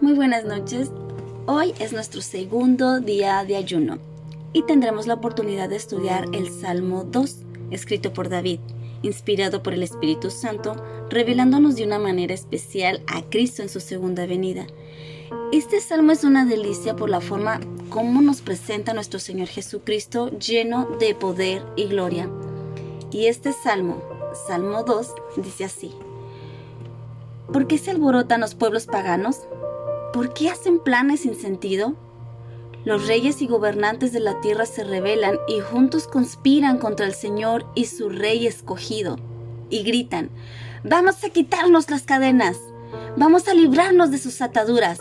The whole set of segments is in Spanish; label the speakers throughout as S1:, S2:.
S1: Muy buenas noches. Hoy es nuestro segundo día de ayuno y tendremos la oportunidad de estudiar el Salmo 2, escrito por David, inspirado por el Espíritu Santo, revelándonos de una manera especial a Cristo en su segunda venida. Este salmo es una delicia por la forma como nos presenta nuestro Señor Jesucristo lleno de poder y gloria. Y este salmo, Salmo 2, dice así. ¿Por qué se alborotan los pueblos paganos? ¿Por qué hacen planes sin sentido? Los reyes y gobernantes de la tierra se rebelan y juntos conspiran contra el Señor y su rey escogido. Y gritan, vamos a quitarnos las cadenas, vamos a librarnos de sus ataduras.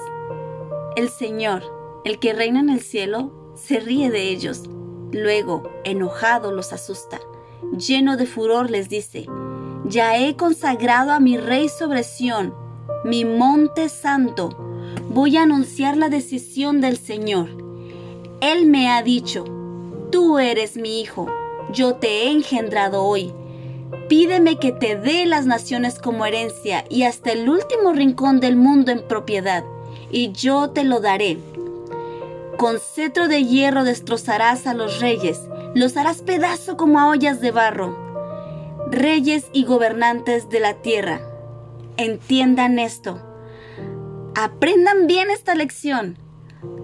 S1: El Señor, el que reina en el cielo, se ríe de ellos. Luego, enojado, los asusta. Lleno de furor les dice, ya he consagrado a mi rey sobre Sión, mi monte santo voy a anunciar la decisión del Señor. Él me ha dicho, tú eres mi hijo, yo te he engendrado hoy. Pídeme que te dé las naciones como herencia y hasta el último rincón del mundo en propiedad, y yo te lo daré. Con cetro de hierro destrozarás a los reyes, los harás pedazo como a ollas de barro. Reyes y gobernantes de la tierra, entiendan esto Aprendan bien esta lección.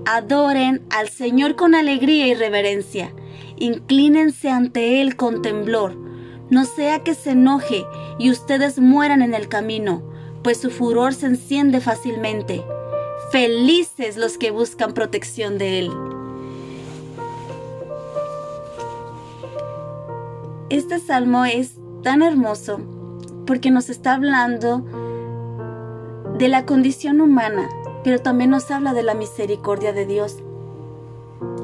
S1: Adoren al Señor con alegría y reverencia. Inclínense ante Él con temblor. No sea que se enoje y ustedes mueran en el camino, pues su furor se enciende fácilmente. Felices los que buscan protección de Él. Este salmo es tan hermoso porque nos está hablando de la condición humana, pero también nos habla de la misericordia de Dios.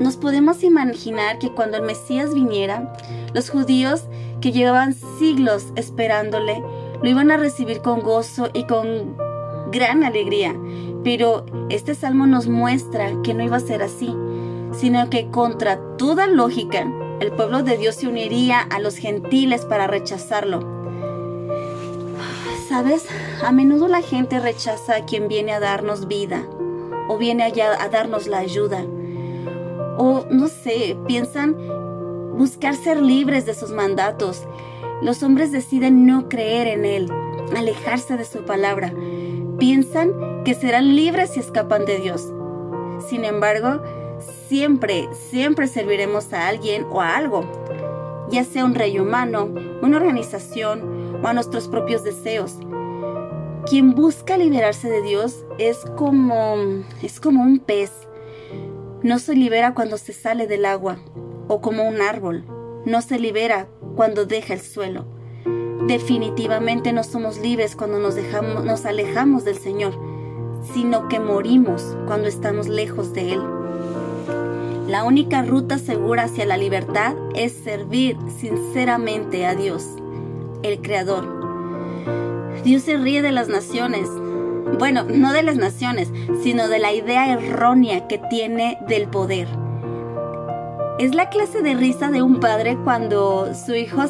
S1: Nos podemos imaginar que cuando el Mesías viniera, los judíos que llevaban siglos esperándole, lo iban a recibir con gozo y con gran alegría. Pero este salmo nos muestra que no iba a ser así, sino que contra toda lógica, el pueblo de Dios se uniría a los gentiles para rechazarlo ¿Sabes? A menudo la gente rechaza a quien viene a darnos vida o viene allá a darnos la ayuda. O no sé, piensan buscar ser libres de sus mandatos. Los hombres deciden no creer en Él, alejarse de su palabra. Piensan que serán libres si escapan de Dios. Sin embargo, siempre, siempre serviremos a alguien o a algo, ya sea un rey humano, una organización, a nuestros propios deseos. Quien busca liberarse de Dios es como es como un pez. No se libera cuando se sale del agua o como un árbol. No se libera cuando deja el suelo. Definitivamente no somos libres cuando nos dejamos nos alejamos del Señor, sino que morimos cuando estamos lejos de él. La única ruta segura hacia la libertad es servir sinceramente a Dios el Creador. Dios se ríe de las naciones. Bueno, no de las naciones, sino de la idea errónea que tiene del poder. Es la clase de risa de un padre cuando su hijo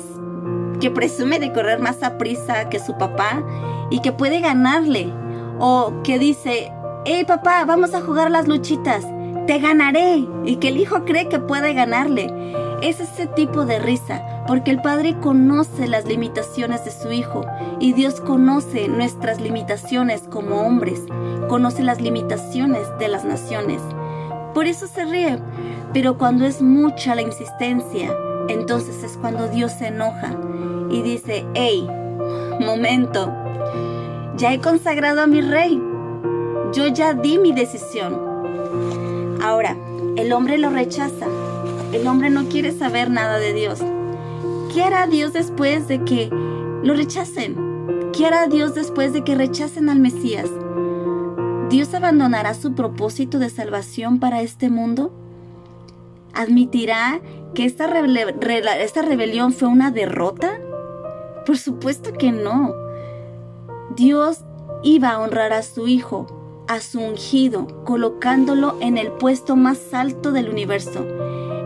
S1: que presume de correr más a prisa que su papá y que puede ganarle. O que dice, hey papá, vamos a jugar las luchitas, te ganaré. Y que el hijo cree que puede ganarle. Es ese tipo de risa porque el Padre conoce las limitaciones de su Hijo y Dios conoce nuestras limitaciones como hombres, conoce las limitaciones de las naciones. Por eso se ríe, pero cuando es mucha la insistencia, entonces es cuando Dios se enoja y dice, hey, momento, ya he consagrado a mi rey, yo ya di mi decisión. Ahora, el hombre lo rechaza, el hombre no quiere saber nada de Dios. ¿Qué hará Dios después de que lo rechacen? ¿Qué hará Dios después de que rechacen al Mesías? ¿Dios abandonará su propósito de salvación para este mundo? ¿Admitirá que esta, esta rebelión fue una derrota? Por supuesto que no. Dios iba a honrar a su Hijo, a su ungido, colocándolo en el puesto más alto del universo,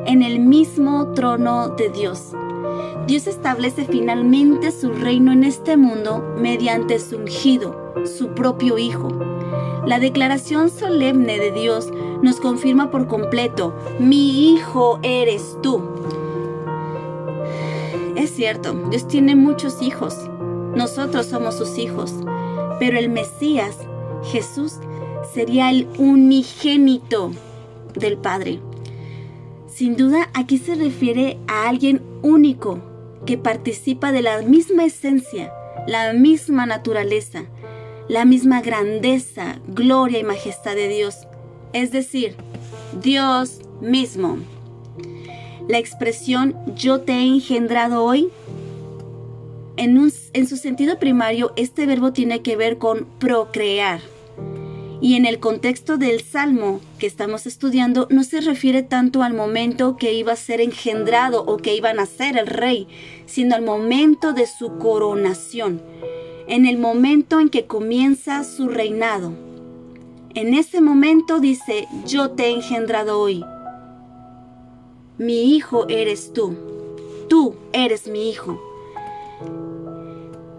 S1: en el mismo trono de Dios. Dios establece finalmente su reino en este mundo mediante su ungido, su propio Hijo. La declaración solemne de Dios nos confirma por completo, mi hijo eres tú. Es cierto, Dios tiene muchos hijos, nosotros somos sus hijos, pero el Mesías, Jesús, sería el unigénito del Padre. Sin duda, aquí se refiere a alguien único que participa de la misma esencia, la misma naturaleza, la misma grandeza, gloria y majestad de Dios, es decir, Dios mismo. La expresión yo te he engendrado hoy, en, en su sentido primario, este verbo tiene que ver con procrear y en el contexto del Salmo que estamos estudiando no se refiere tanto al momento que iba a ser engendrado o que iba a nacer el rey, sino al momento de su coronación, en el momento en que comienza su reinado. En ese momento dice, yo te he engendrado hoy. Mi hijo eres tú. Tú eres mi hijo.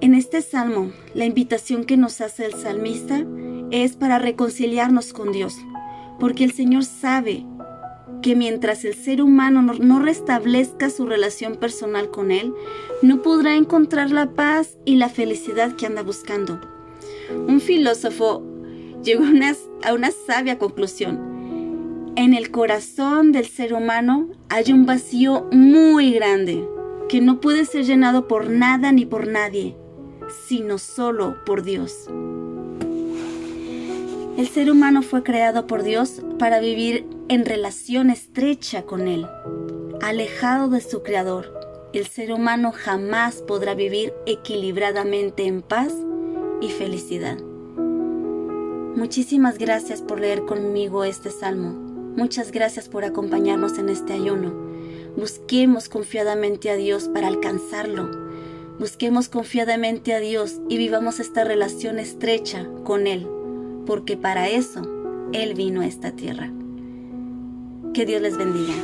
S1: En este salmo, la invitación que nos hace el salmista es para reconciliarnos con Dios, porque el Señor sabe que mientras el ser humano no, restablezca su relación personal con Él, no podrá encontrar la paz y la felicidad que anda buscando. Un filósofo llegó a una, sabia conclusión. En el corazón del ser humano hay un vacío muy grande que no puede ser llenado por nada ni por nadie, sino solo por Dios. El ser humano fue creado por Dios para vivir en relación estrecha con Él. Alejado de su Creador, el ser humano jamás podrá vivir equilibradamente en paz y felicidad. Muchísimas gracias por leer conmigo este salmo. Muchas gracias por acompañarnos en este ayuno. Busquemos confiadamente a Dios para alcanzarlo. Busquemos confiadamente a Dios y vivamos esta relación estrecha con Él porque para eso Él vino a esta tierra. Que Dios les bendiga.